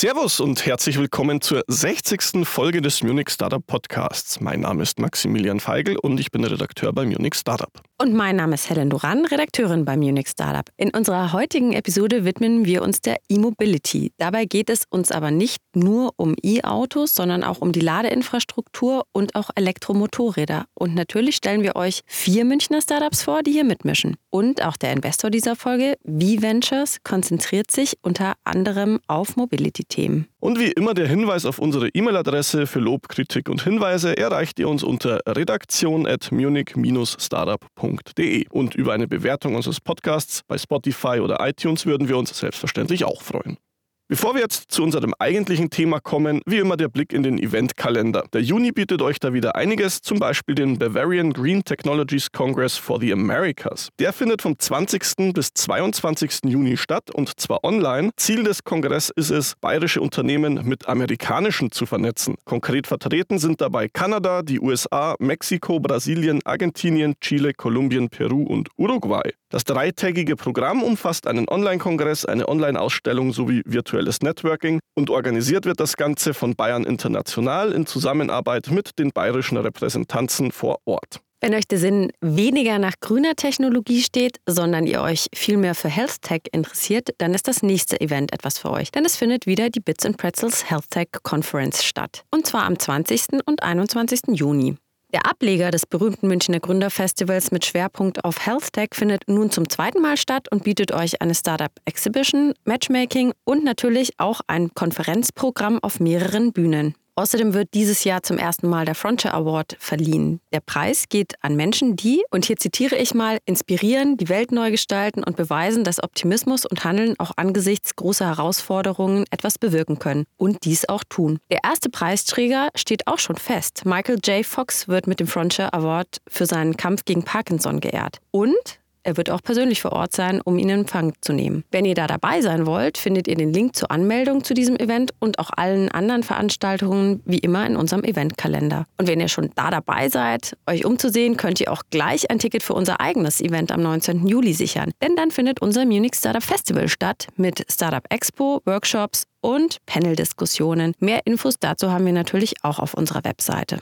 Servus und herzlich willkommen zur 60. Folge des Munich Startup Podcasts. Mein Name ist Maximilian Feigl und ich bin Redakteur bei Munich Startup. Und mein Name ist Helen Duran, Redakteurin bei Munich Startup. In unserer heutigen Episode widmen wir uns der E-Mobility. Dabei geht es uns aber nicht nur um E-Autos, sondern auch um die Ladeinfrastruktur und auch Elektromotorräder. Und natürlich stellen wir euch vier Münchner Startups vor, die hier mitmischen. Und auch der Investor dieser Folge, V-Ventures, konzentriert sich unter anderem auf Mobility-Themen. Und wie immer der Hinweis auf unsere E-Mail-Adresse für Lob, Kritik und Hinweise erreicht ihr uns unter redaktion.munich-startup.de. Und über eine Bewertung unseres Podcasts bei Spotify oder iTunes würden wir uns selbstverständlich auch freuen. Bevor wir jetzt zu unserem eigentlichen Thema kommen, wie immer der Blick in den Eventkalender. Der Juni bietet euch da wieder einiges, zum Beispiel den Bavarian Green Technologies Congress for the Americas. Der findet vom 20. bis 22. Juni statt und zwar online. Ziel des Kongresses ist es, bayerische Unternehmen mit amerikanischen zu vernetzen. Konkret vertreten sind dabei Kanada, die USA, Mexiko, Brasilien, Argentinien, Chile, Kolumbien, Peru und Uruguay. Das dreitägige Programm umfasst einen Online-Kongress, eine Online-Ausstellung sowie virtuelles Networking und organisiert wird das Ganze von Bayern International in Zusammenarbeit mit den bayerischen Repräsentanzen vor Ort. Wenn euch der Sinn weniger nach grüner Technologie steht, sondern ihr euch vielmehr für Health Tech interessiert, dann ist das nächste Event etwas für euch. Denn es findet wieder die Bits and Pretzels Health Tech Conference statt. Und zwar am 20. und 21. Juni. Der Ableger des berühmten Münchner Gründerfestivals mit Schwerpunkt auf Health Tech findet nun zum zweiten Mal statt und bietet euch eine Startup Exhibition, Matchmaking und natürlich auch ein Konferenzprogramm auf mehreren Bühnen. Außerdem wird dieses Jahr zum ersten Mal der Frontier Award verliehen. Der Preis geht an Menschen, die, und hier zitiere ich mal, inspirieren, die Welt neu gestalten und beweisen, dass Optimismus und Handeln auch angesichts großer Herausforderungen etwas bewirken können und dies auch tun. Der erste Preisträger steht auch schon fest. Michael J. Fox wird mit dem Frontier Award für seinen Kampf gegen Parkinson geehrt. Und er wird auch persönlich vor Ort sein, um ihn in Empfang zu nehmen. Wenn ihr da dabei sein wollt, findet ihr den Link zur Anmeldung zu diesem Event und auch allen anderen Veranstaltungen wie immer in unserem Eventkalender. Und wenn ihr schon da dabei seid, euch umzusehen, könnt ihr auch gleich ein Ticket für unser eigenes Event am 19. Juli sichern. Denn dann findet unser Munich Startup Festival statt mit Startup Expo, Workshops und Panel-Diskussionen. Mehr Infos dazu haben wir natürlich auch auf unserer Webseite.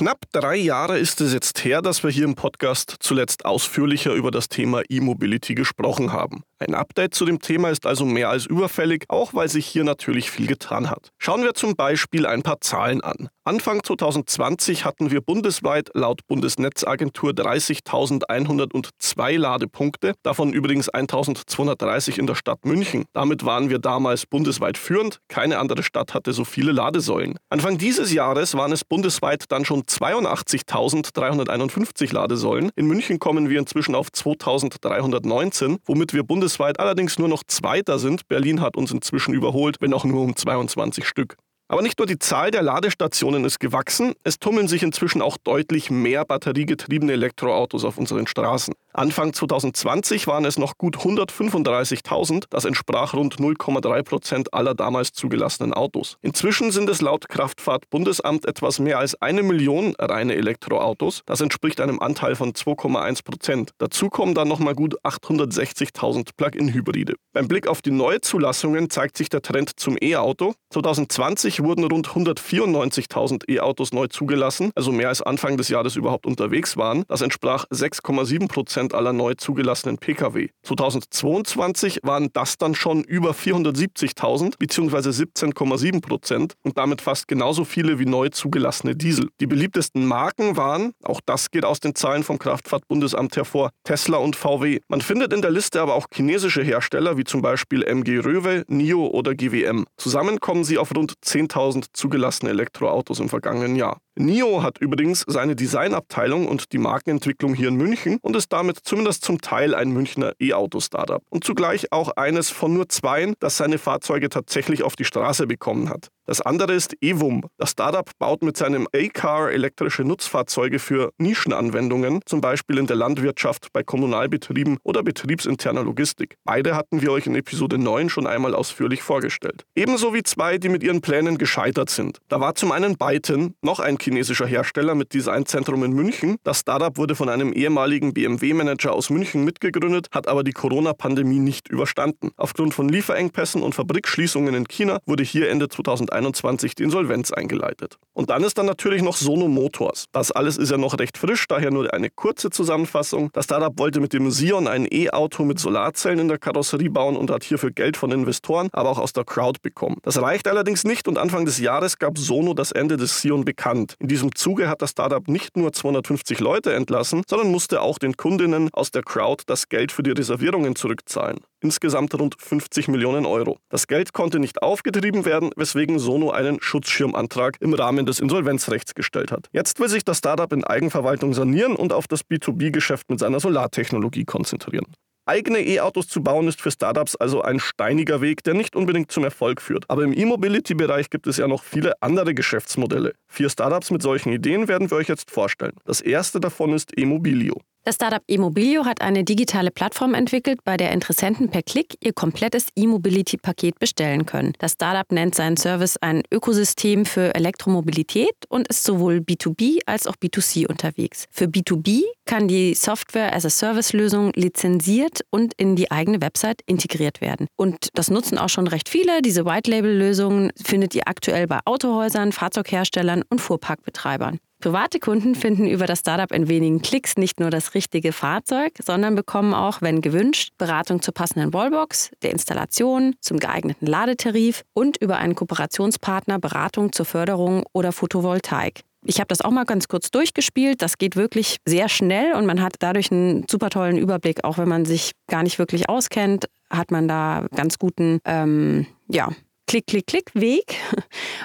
Knapp drei Jahre ist es jetzt her, dass wir hier im Podcast zuletzt ausführlicher über das Thema E-Mobility gesprochen haben. Ein Update zu dem Thema ist also mehr als überfällig, auch weil sich hier natürlich viel getan hat. Schauen wir zum Beispiel ein paar Zahlen an. Anfang 2020 hatten wir bundesweit laut Bundesnetzagentur 30.102 Ladepunkte, davon übrigens 1.230 in der Stadt München. Damit waren wir damals bundesweit führend, keine andere Stadt hatte so viele Ladesäulen. Anfang dieses Jahres waren es bundesweit dann schon 82.351 Ladesäulen. In München kommen wir inzwischen auf 2.319, womit wir bundesweit allerdings nur noch Zweiter sind. Berlin hat uns inzwischen überholt, wenn auch nur um 22 Stück. Aber nicht nur die Zahl der Ladestationen ist gewachsen, es tummeln sich inzwischen auch deutlich mehr batteriegetriebene Elektroautos auf unseren Straßen. Anfang 2020 waren es noch gut 135.000, das entsprach rund 0,3 Prozent aller damals zugelassenen Autos. Inzwischen sind es laut Kraftfahrtbundesamt etwas mehr als eine Million reine Elektroautos, das entspricht einem Anteil von 2,1 Prozent. Dazu kommen dann nochmal gut 860.000 Plug-in-Hybride. Beim Blick auf die Neuzulassungen zeigt sich der Trend zum E-Auto. 2020 wurden rund 194.000 E-Autos neu zugelassen, also mehr als Anfang des Jahres überhaupt unterwegs waren. Das entsprach 6,7 Prozent aller neu zugelassenen Pkw. 2022 waren das dann schon über 470.000 bzw. 17,7 Prozent und damit fast genauso viele wie neu zugelassene Diesel. Die beliebtesten Marken waren, auch das geht aus den Zahlen vom Kraftfahrtbundesamt hervor, Tesla und VW. Man findet in der Liste aber auch chinesische Hersteller wie zum Beispiel MG Röwe, NIO oder GWM. Zusammen kommen sie auf rund 10 10.000 zugelassene Elektroautos im vergangenen Jahr. NIO hat übrigens seine Designabteilung und die Markenentwicklung hier in München und ist damit zumindest zum Teil ein Münchner E-Auto-Startup und zugleich auch eines von nur zweien, das seine Fahrzeuge tatsächlich auf die Straße bekommen hat. Das andere ist Evum. Das Startup baut mit seinem A-Car elektrische Nutzfahrzeuge für Nischenanwendungen, zum Beispiel in der Landwirtschaft, bei Kommunalbetrieben oder betriebsinterner Logistik. Beide hatten wir euch in Episode 9 schon einmal ausführlich vorgestellt. Ebenso wie zwei, die mit ihren Plänen gescheitert sind. Da war zum einen Byton, noch ein chinesischer Hersteller mit Designzentrum in München. Das Startup wurde von einem ehemaligen BMW-Manager aus München mitgegründet, hat aber die Corona-Pandemie nicht überstanden. Aufgrund von Lieferengpässen und Fabrikschließungen in China wurde hier Ende 2021 die Insolvenz eingeleitet. Und dann ist dann natürlich noch Sono Motors. Das alles ist ja noch recht frisch, daher nur eine kurze Zusammenfassung. Das Startup wollte mit dem Sion ein E-Auto mit Solarzellen in der Karosserie bauen und hat hierfür Geld von Investoren, aber auch aus der Crowd bekommen. Das reicht allerdings nicht und Anfang des Jahres gab Sono das Ende des Sion bekannt. In diesem Zuge hat das Startup nicht nur 250 Leute entlassen, sondern musste auch den Kundinnen aus der Crowd das Geld für die Reservierungen zurückzahlen. Insgesamt rund 50 Millionen Euro. Das Geld konnte nicht aufgetrieben werden, weswegen Sono einen Schutzschirmantrag im Rahmen des Insolvenzrechts gestellt hat. Jetzt will sich das Startup in Eigenverwaltung sanieren und auf das B2B-Geschäft mit seiner Solartechnologie konzentrieren. Eigene E-Autos zu bauen ist für Startups also ein steiniger Weg, der nicht unbedingt zum Erfolg führt. Aber im E-Mobility-Bereich gibt es ja noch viele andere Geschäftsmodelle. Vier Startups mit solchen Ideen werden wir euch jetzt vorstellen. Das erste davon ist E-Mobilio. Das Startup Immobilio hat eine digitale Plattform entwickelt, bei der Interessenten per Klick ihr komplettes E-Mobility-Paket bestellen können. Das Startup nennt seinen Service ein Ökosystem für Elektromobilität und ist sowohl B2B als auch B2C unterwegs. Für B2B kann die Software-as-a-Service-Lösung lizenziert und in die eigene Website integriert werden. Und das nutzen auch schon recht viele. Diese White-Label-Lösungen findet ihr aktuell bei Autohäusern, Fahrzeugherstellern und Fuhrparkbetreibern. Private Kunden finden über das Startup in wenigen Klicks nicht nur das richtige Fahrzeug, sondern bekommen auch, wenn gewünscht, Beratung zur passenden Wallbox, der Installation, zum geeigneten Ladetarif und über einen Kooperationspartner Beratung zur Förderung oder Photovoltaik. Ich habe das auch mal ganz kurz durchgespielt. Das geht wirklich sehr schnell und man hat dadurch einen super tollen Überblick. Auch wenn man sich gar nicht wirklich auskennt, hat man da ganz guten, ähm, ja, Klick, Klick, Klick Weg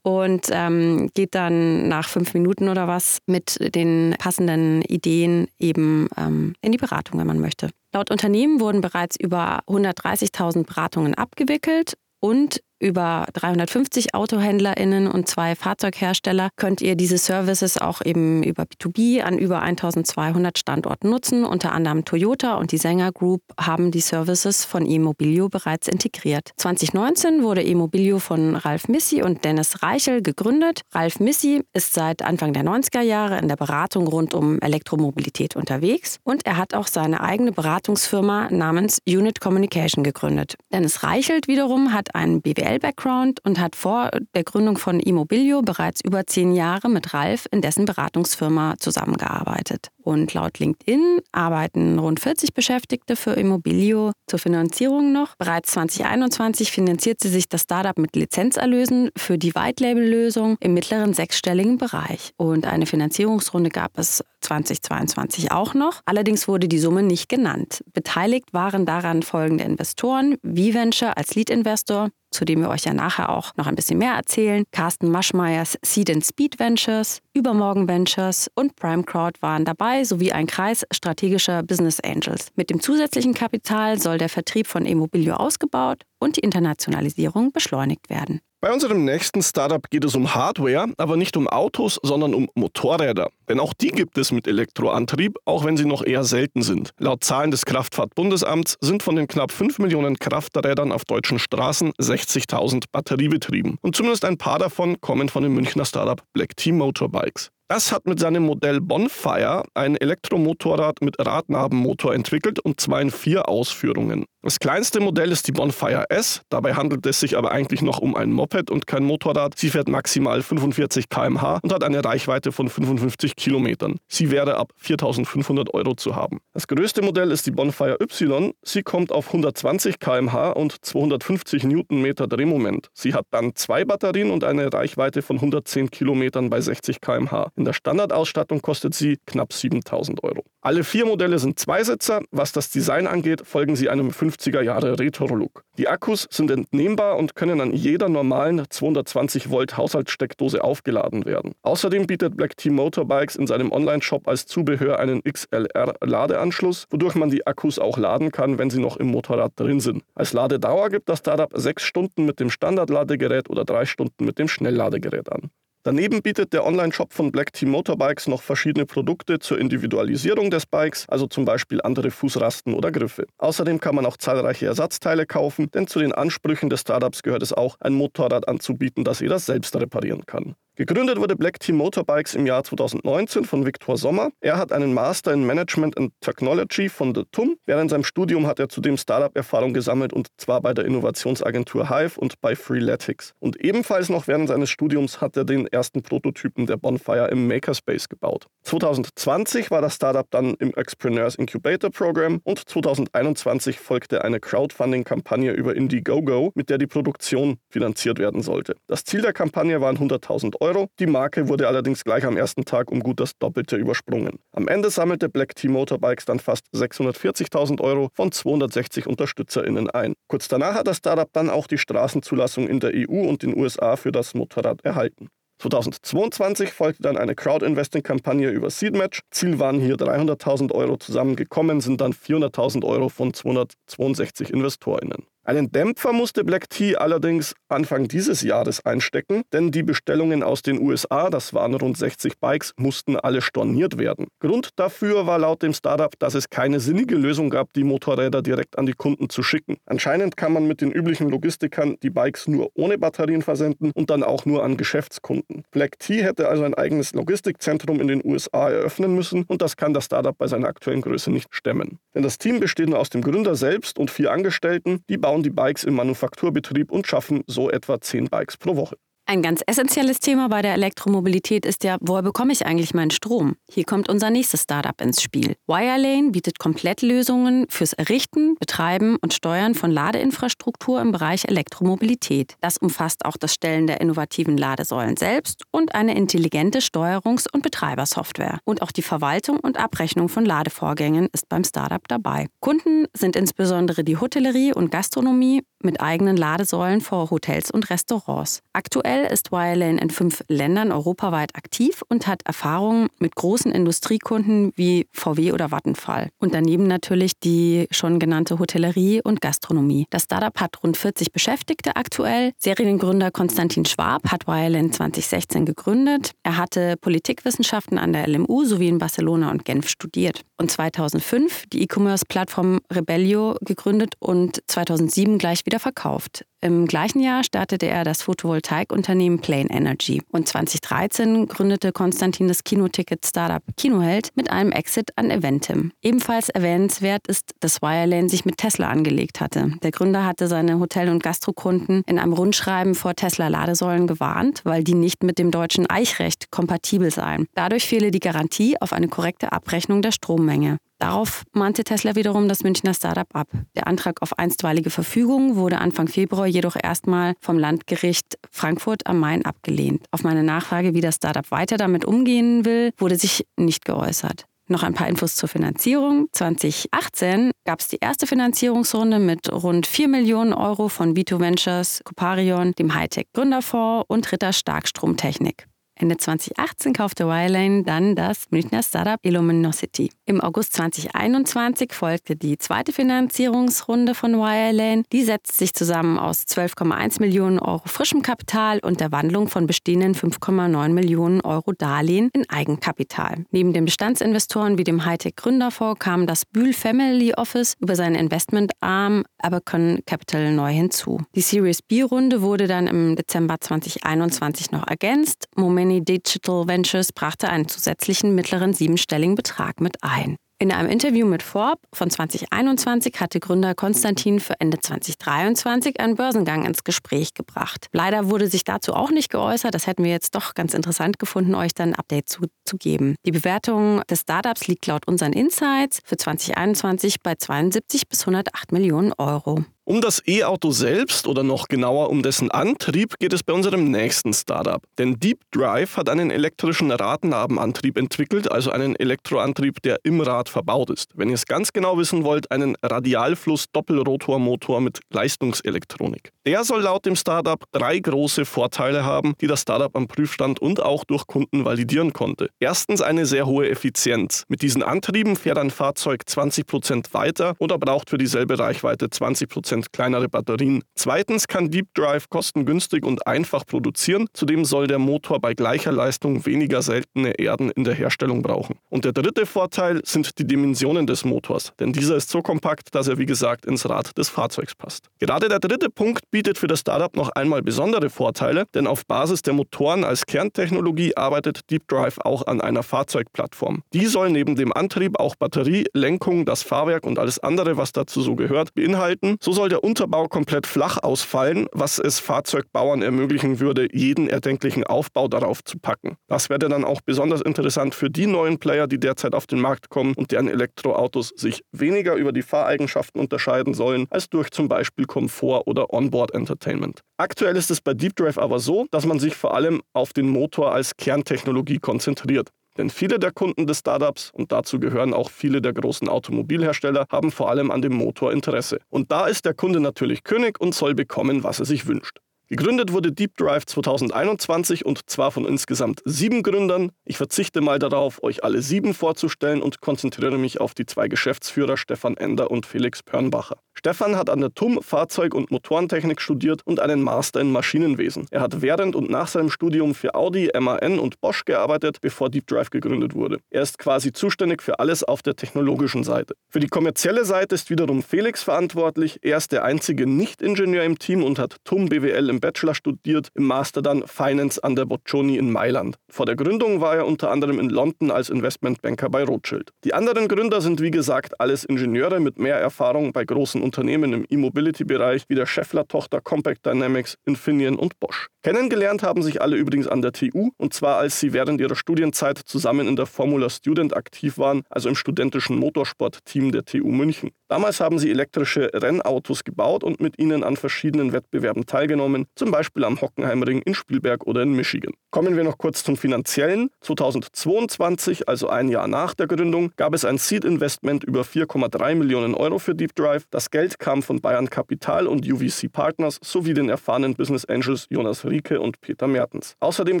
und ähm, geht dann nach fünf Minuten oder was mit den passenden Ideen eben ähm, in die Beratung, wenn man möchte. Laut Unternehmen wurden bereits über 130.000 Beratungen abgewickelt und über 350 AutohändlerInnen und zwei Fahrzeughersteller könnt ihr diese Services auch eben über B2B an über 1200 Standorten nutzen. Unter anderem Toyota und die Sänger Group haben die Services von eMobilio bereits integriert. 2019 wurde eMobilio von Ralf Missi und Dennis Reichel gegründet. Ralf Missi ist seit Anfang der 90er Jahre in der Beratung rund um Elektromobilität unterwegs und er hat auch seine eigene Beratungsfirma namens Unit Communication gegründet. Dennis Reichelt wiederum hat einen BWL BWL-Background und hat vor der Gründung von Immobilio bereits über zehn Jahre mit Ralf in dessen Beratungsfirma zusammengearbeitet. Und laut LinkedIn arbeiten rund 40 Beschäftigte für Immobilio zur Finanzierung noch. Bereits 2021 finanziert sie sich das Startup mit Lizenzerlösen für die White-Label-Lösung im mittleren sechsstelligen Bereich. Und eine Finanzierungsrunde gab es 2022 auch noch. Allerdings wurde die Summe nicht genannt. Beteiligt waren daran folgende Investoren: V-Venture als Lead-Investor, zu dem wir euch ja nachher auch noch ein bisschen mehr erzählen. Carsten Maschmeyers Seed and Speed Ventures, Übermorgen Ventures und Prime Crowd waren dabei, sowie ein Kreis strategischer Business Angels. Mit dem zusätzlichen Kapital soll der Vertrieb von Immobilio ausgebaut und die Internationalisierung beschleunigt werden. Bei unserem nächsten Startup geht es um Hardware, aber nicht um Autos, sondern um Motorräder. Denn auch die gibt es mit Elektroantrieb, auch wenn sie noch eher selten sind. Laut Zahlen des Kraftfahrtbundesamts sind von den knapp 5 Millionen Krafträdern auf deutschen Straßen 60.000 batteriebetrieben. Und zumindest ein paar davon kommen von dem Münchner Startup Black Team Motorbikes. Das hat mit seinem Modell Bonfire ein Elektromotorrad mit Radnabenmotor entwickelt und zwar in vier Ausführungen. Das kleinste Modell ist die Bonfire S, dabei handelt es sich aber eigentlich noch um ein Moped und kein Motorrad. Sie fährt maximal 45 km/h und hat eine Reichweite von 55 Kilometern. Sie wäre ab 4500 Euro zu haben. Das größte Modell ist die Bonfire Y. Sie kommt auf 120 km/h und 250 Newtonmeter Drehmoment. Sie hat dann zwei Batterien und eine Reichweite von 110 Kilometern bei 60 km/h. In der Standardausstattung kostet sie knapp 7000 Euro. Alle vier Modelle sind Zweisitzer. Was das Design angeht, folgen sie einem 50er Jahre Retro-Look. Die Akkus sind entnehmbar und können an jeder normalen 220 Volt Haushaltssteckdose aufgeladen werden. Außerdem bietet Black Team Motorbikes in seinem Online-Shop als Zubehör einen XLR-Ladeanschluss, wodurch man die Akkus auch laden kann, wenn sie noch im Motorrad drin sind. Als Ladedauer gibt das Startup sechs Stunden mit dem Standardladegerät oder drei Stunden mit dem Schnellladegerät an. Daneben bietet der Online-Shop von Black Team Motorbikes noch verschiedene Produkte zur Individualisierung des Bikes, also zum Beispiel andere Fußrasten oder Griffe. Außerdem kann man auch zahlreiche Ersatzteile kaufen, denn zu den Ansprüchen des Startups gehört es auch, ein Motorrad anzubieten, das jeder selbst reparieren kann. Gegründet wurde Black Team Motorbikes im Jahr 2019 von Viktor Sommer. Er hat einen Master in Management and Technology von The TUM. Während seinem Studium hat er zudem Startup-Erfahrung gesammelt und zwar bei der Innovationsagentur Hive und bei Freeletics. Und ebenfalls noch während seines Studiums hat er den ersten Prototypen der Bonfire im Makerspace gebaut. 2020 war das Startup dann im Expreneurs Incubator Program und 2021 folgte eine Crowdfunding-Kampagne über Indiegogo, mit der die Produktion finanziert werden sollte. Das Ziel der Kampagne waren 100.000 Euro Euro. Die Marke wurde allerdings gleich am ersten Tag um gut das Doppelte übersprungen. Am Ende sammelte Black Team Motorbikes dann fast 640.000 Euro von 260 UnterstützerInnen ein. Kurz danach hat das Startup dann auch die Straßenzulassung in der EU und den USA für das Motorrad erhalten. 2022 folgte dann eine Crowd-Investing-Kampagne über Seedmatch. Ziel waren hier 300.000 Euro zusammengekommen, sind dann 400.000 Euro von 262 InvestorInnen. Einen Dämpfer musste Black Tea allerdings Anfang dieses Jahres einstecken, denn die Bestellungen aus den USA, das waren rund 60 Bikes, mussten alle storniert werden. Grund dafür war laut dem Startup, dass es keine sinnige Lösung gab, die Motorräder direkt an die Kunden zu schicken. Anscheinend kann man mit den üblichen Logistikern die Bikes nur ohne Batterien versenden und dann auch nur an Geschäftskunden. Black Tea hätte also ein eigenes Logistikzentrum in den USA eröffnen müssen und das kann das Startup bei seiner aktuellen Größe nicht stemmen. Denn das Team besteht nur aus dem Gründer selbst und vier Angestellten, die bauen die Bikes im Manufakturbetrieb und schaffen so etwa 10 Bikes pro Woche. Ein ganz essentielles Thema bei der Elektromobilität ist ja, woher bekomme ich eigentlich meinen Strom? Hier kommt unser nächstes Startup ins Spiel. Wirelane bietet Komplettlösungen fürs Errichten, Betreiben und Steuern von Ladeinfrastruktur im Bereich Elektromobilität. Das umfasst auch das Stellen der innovativen Ladesäulen selbst und eine intelligente Steuerungs- und Betreibersoftware. Und auch die Verwaltung und Abrechnung von Ladevorgängen ist beim Startup dabei. Kunden sind insbesondere die Hotellerie und Gastronomie mit eigenen Ladesäulen vor Hotels und Restaurants. Aktuell ist Wirelane in fünf Ländern europaweit aktiv und hat Erfahrungen mit großen Industriekunden wie VW oder Vattenfall. Und daneben natürlich die schon genannte Hotellerie und Gastronomie. Das Startup hat rund 40 Beschäftigte aktuell. Seriengründer Konstantin Schwab hat Wirelane 2016 gegründet. Er hatte Politikwissenschaften an der LMU sowie in Barcelona und Genf studiert. Und 2005 die E-Commerce-Plattform Rebellio gegründet und 2007 gleich wieder verkauft. Im gleichen Jahr startete er das Photovoltaikunternehmen Plain Energy und 2013 gründete Konstantin das Kinoticket-Startup Kinoheld mit einem Exit an Eventim. Ebenfalls erwähnenswert ist, dass Wirelane sich mit Tesla angelegt hatte. Der Gründer hatte seine Hotel- und Gastrokunden in einem Rundschreiben vor Tesla-Ladesäulen gewarnt, weil die nicht mit dem deutschen Eichrecht kompatibel seien. Dadurch fehle die Garantie auf eine korrekte Abrechnung der Strommenge. Darauf mahnte Tesla wiederum das Münchner Startup ab. Der Antrag auf einstweilige Verfügung wurde Anfang Februar jedoch erstmal vom Landgericht Frankfurt am Main abgelehnt. Auf meine Nachfrage, wie das Startup weiter damit umgehen will, wurde sich nicht geäußert. Noch ein paar Infos zur Finanzierung. 2018 gab es die erste Finanzierungsrunde mit rund 4 Millionen Euro von Vito Ventures, Coparion, dem Hightech Gründerfonds und Ritter Starkstromtechnik. Ende 2018 kaufte Wirelane dann das Münchner Startup Illuminosity. Im August 2021 folgte die zweite Finanzierungsrunde von Wirelane. Die setzt sich zusammen aus 12,1 Millionen Euro frischem Kapital und der Wandlung von bestehenden 5,9 Millionen Euro Darlehen in Eigenkapital. Neben den Bestandsinvestoren wie dem Hightech Gründerfonds kam das Bühl Family Office über seinen Investmentarm Abercon Capital neu hinzu. Die Series B-Runde wurde dann im Dezember 2021 noch ergänzt. Germany Digital Ventures brachte einen zusätzlichen mittleren siebenstelligen Betrag mit ein. In einem Interview mit Forbes von 2021 hatte Gründer Konstantin für Ende 2023 einen Börsengang ins Gespräch gebracht. Leider wurde sich dazu auch nicht geäußert. Das hätten wir jetzt doch ganz interessant gefunden, euch dann ein Update zu, zu geben. Die Bewertung des Startups liegt laut unseren Insights für 2021 bei 72 bis 108 Millionen Euro. Um das E-Auto selbst oder noch genauer um dessen Antrieb geht es bei unserem nächsten Startup. Denn Deep Drive hat einen elektrischen Radnabenantrieb entwickelt, also einen Elektroantrieb, der im Rad verbaut ist. Wenn ihr es ganz genau wissen wollt, einen Radialfluss-Doppelrotormotor mit Leistungselektronik. Der soll laut dem Startup drei große Vorteile haben, die das Startup am Prüfstand und auch durch Kunden validieren konnte. Erstens eine sehr hohe Effizienz. Mit diesen Antrieben fährt ein Fahrzeug 20% weiter oder braucht für dieselbe Reichweite 20 Prozent kleinere Batterien. Zweitens kann Deep Drive kostengünstig und einfach produzieren. Zudem soll der Motor bei gleicher Leistung weniger seltene Erden in der Herstellung brauchen. Und der dritte Vorteil sind die Dimensionen des Motors, denn dieser ist so kompakt, dass er wie gesagt ins Rad des Fahrzeugs passt. Gerade der dritte Punkt bietet für das Startup noch einmal besondere Vorteile, denn auf Basis der Motoren als Kerntechnologie arbeitet Deep Drive auch an einer Fahrzeugplattform. Die soll neben dem Antrieb auch Batterie, Lenkung, das Fahrwerk und alles andere, was dazu so gehört, beinhalten. So soll der Unterbau komplett flach ausfallen, was es Fahrzeugbauern ermöglichen würde, jeden erdenklichen Aufbau darauf zu packen. Das wäre dann auch besonders interessant für die neuen Player, die derzeit auf den Markt kommen und deren Elektroautos sich weniger über die Fahreigenschaften unterscheiden sollen, als durch zum Beispiel Komfort oder Onboard Entertainment. Aktuell ist es bei Deep Drive aber so, dass man sich vor allem auf den Motor als Kerntechnologie konzentriert. Denn viele der Kunden des Startups, und dazu gehören auch viele der großen Automobilhersteller, haben vor allem an dem Motor Interesse. Und da ist der Kunde natürlich König und soll bekommen, was er sich wünscht. Gegründet wurde Deep Drive 2021 und zwar von insgesamt sieben Gründern. Ich verzichte mal darauf, euch alle sieben vorzustellen und konzentriere mich auf die zwei Geschäftsführer Stefan Ender und Felix Pörnbacher. Stefan hat an der TUM Fahrzeug- und Motorentechnik studiert und einen Master in Maschinenwesen. Er hat während und nach seinem Studium für Audi, MAN und Bosch gearbeitet, bevor Deep Drive gegründet wurde. Er ist quasi zuständig für alles auf der technologischen Seite. Für die kommerzielle Seite ist wiederum Felix verantwortlich. Er ist der einzige Nicht-Ingenieur im Team und hat TUM BWL im Bachelor studiert, im Master dann Finance an der Boccioni in Mailand. Vor der Gründung war er unter anderem in London als Investmentbanker bei Rothschild. Die anderen Gründer sind wie gesagt alles Ingenieure mit mehr Erfahrung bei großen Unternehmen im E-Mobility-Bereich wie der Scheffler-Tochter Compact Dynamics, Infineon und Bosch. Kennengelernt haben sich alle übrigens an der TU und zwar als sie während ihrer Studienzeit zusammen in der Formula Student aktiv waren, also im studentischen Motorsport-Team der TU München. Damals haben sie elektrische Rennautos gebaut und mit ihnen an verschiedenen Wettbewerben teilgenommen, zum Beispiel am Hockenheimring in Spielberg oder in Michigan. Kommen wir noch kurz zum Finanziellen. 2022, also ein Jahr nach der Gründung, gab es ein Seed-Investment über 4,3 Millionen Euro für Deep Drive. Das Geld kam von Bayern Kapital und UVC Partners sowie den erfahrenen Business Angels Jonas Rieke und Peter Mertens. Außerdem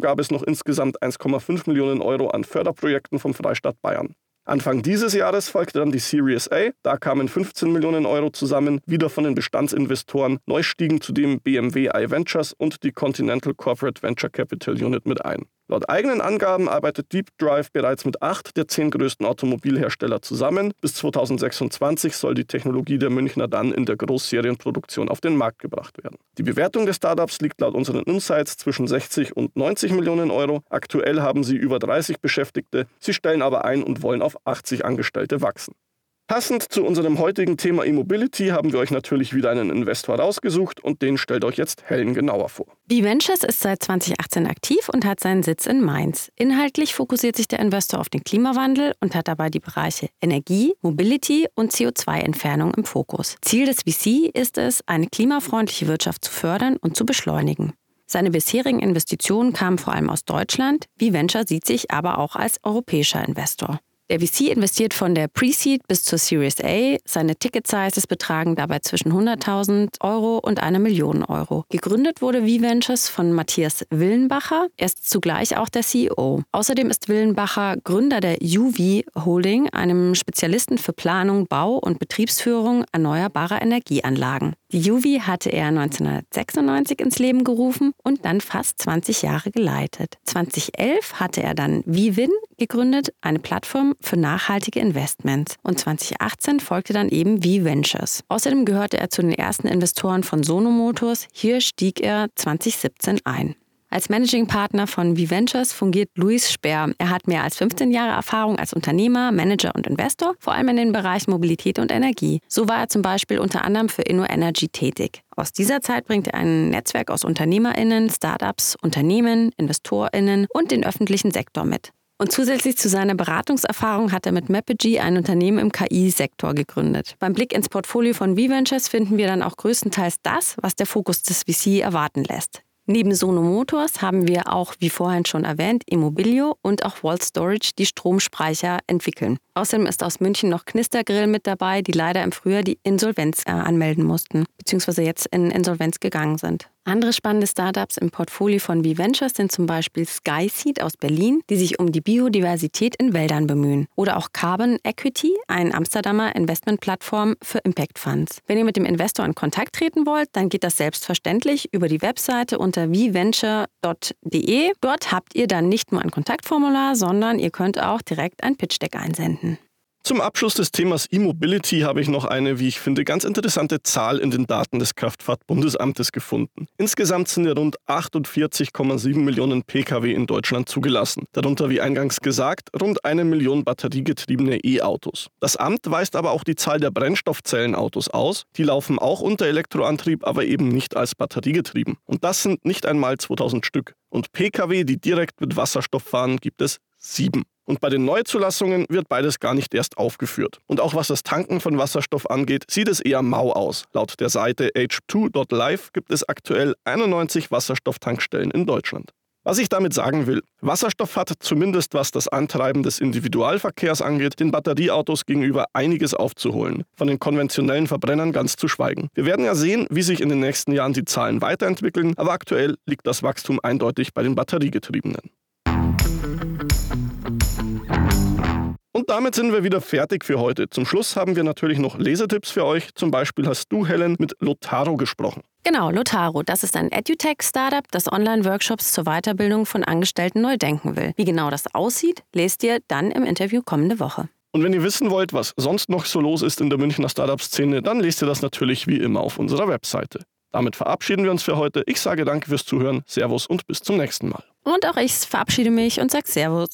gab es noch insgesamt 1,5 Millionen Euro an Förderprojekten vom Freistaat Bayern. Anfang dieses Jahres folgte dann die Series A. Da kamen 15 Millionen Euro zusammen, wieder von den Bestandsinvestoren. Neu stiegen zudem BMW iVentures und die Continental Corporate Venture Capital Unit mit ein. Laut eigenen Angaben arbeitet Deep Drive bereits mit acht der zehn größten Automobilhersteller zusammen. Bis 2026 soll die Technologie der Münchner dann in der Großserienproduktion auf den Markt gebracht werden. Die Bewertung des Startups liegt laut unseren Insights zwischen 60 und 90 Millionen Euro. Aktuell haben sie über 30 Beschäftigte. Sie stellen aber ein und wollen auf 80 Angestellte wachsen. Passend zu unserem heutigen Thema E-Mobility haben wir euch natürlich wieder einen Investor rausgesucht und den stellt euch jetzt Helen genauer vor. B-Ventures ist seit 2018 aktiv und hat seinen Sitz in Mainz. Inhaltlich fokussiert sich der Investor auf den Klimawandel und hat dabei die Bereiche Energie, Mobility und CO2-Entfernung im Fokus. Ziel des VC ist es, eine klimafreundliche Wirtschaft zu fördern und zu beschleunigen. Seine bisherigen Investitionen kamen vor allem aus Deutschland. B-Venture sieht sich aber auch als europäischer Investor. Der VC investiert von der Pre-Seed bis zur Series A. Seine Ticket-Sizes betragen dabei zwischen 100.000 Euro und einer Million Euro. Gegründet wurde V-Ventures von Matthias Willenbacher. Er ist zugleich auch der CEO. Außerdem ist Willenbacher Gründer der UV Holding, einem Spezialisten für Planung, Bau und Betriebsführung erneuerbarer Energieanlagen. Die Juvi hatte er 1996 ins Leben gerufen und dann fast 20 Jahre geleitet. 2011 hatte er dann Vivin gegründet, eine Plattform für nachhaltige Investments. Und 2018 folgte dann eben V-Ventures. Außerdem gehörte er zu den ersten Investoren von Sono Motors. Hier stieg er 2017 ein. Als Managing Partner von V-Ventures fungiert Luis Speer. Er hat mehr als 15 Jahre Erfahrung als Unternehmer, Manager und Investor, vor allem in den Bereichen Mobilität und Energie. So war er zum Beispiel unter anderem für InnoEnergy tätig. Aus dieser Zeit bringt er ein Netzwerk aus UnternehmerInnen, Startups, Unternehmen, InvestorInnen und den öffentlichen Sektor mit. Und zusätzlich zu seiner Beratungserfahrung hat er mit Mapogee ein Unternehmen im KI-Sektor gegründet. Beim Blick ins Portfolio von V-Ventures finden wir dann auch größtenteils das, was der Fokus des VC erwarten lässt. Neben Sono Motors haben wir auch, wie vorhin schon erwähnt, Immobilio und auch Wall Storage, die Stromspeicher entwickeln. Außerdem ist aus München noch Knistergrill mit dabei, die leider im Frühjahr die Insolvenz äh, anmelden mussten, beziehungsweise jetzt in Insolvenz gegangen sind. Andere spannende Startups im Portfolio von V-Ventures sind zum Beispiel Skyseed aus Berlin, die sich um die Biodiversität in Wäldern bemühen. Oder auch Carbon Equity, ein Amsterdamer Investmentplattform für Impact Funds. Wenn ihr mit dem Investor in Kontakt treten wollt, dann geht das selbstverständlich über die Webseite unter vventure.de. Dort habt ihr dann nicht nur ein Kontaktformular, sondern ihr könnt auch direkt ein Pitch Deck einsenden. Zum Abschluss des Themas E-Mobility habe ich noch eine, wie ich finde, ganz interessante Zahl in den Daten des Kraftfahrtbundesamtes gefunden. Insgesamt sind ja rund 48,7 Millionen Pkw in Deutschland zugelassen. Darunter, wie eingangs gesagt, rund eine Million batteriegetriebene E-Autos. Das Amt weist aber auch die Zahl der Brennstoffzellenautos aus. Die laufen auch unter Elektroantrieb, aber eben nicht als batteriegetrieben. Und das sind nicht einmal 2000 Stück. Und Pkw, die direkt mit Wasserstoff fahren, gibt es sieben. Und bei den Neuzulassungen wird beides gar nicht erst aufgeführt. Und auch was das Tanken von Wasserstoff angeht, sieht es eher mau aus. Laut der Seite h2.live gibt es aktuell 91 Wasserstofftankstellen in Deutschland. Was ich damit sagen will, Wasserstoff hat zumindest was das Antreiben des Individualverkehrs angeht, den Batterieautos gegenüber einiges aufzuholen, von den konventionellen Verbrennern ganz zu schweigen. Wir werden ja sehen, wie sich in den nächsten Jahren die Zahlen weiterentwickeln, aber aktuell liegt das Wachstum eindeutig bei den Batteriegetriebenen. Und damit sind wir wieder fertig für heute. Zum Schluss haben wir natürlich noch Lesetipps für euch. Zum Beispiel hast du, Helen, mit Lotaro gesprochen. Genau, Lotaro, das ist ein EduTech-Startup, das Online-Workshops zur Weiterbildung von Angestellten neu denken will. Wie genau das aussieht, lest ihr dann im Interview kommende Woche. Und wenn ihr wissen wollt, was sonst noch so los ist in der Münchner Startup-Szene, dann lest ihr das natürlich wie immer auf unserer Webseite. Damit verabschieden wir uns für heute. Ich sage danke fürs Zuhören, Servus und bis zum nächsten Mal. Und auch ich verabschiede mich und sage Servus.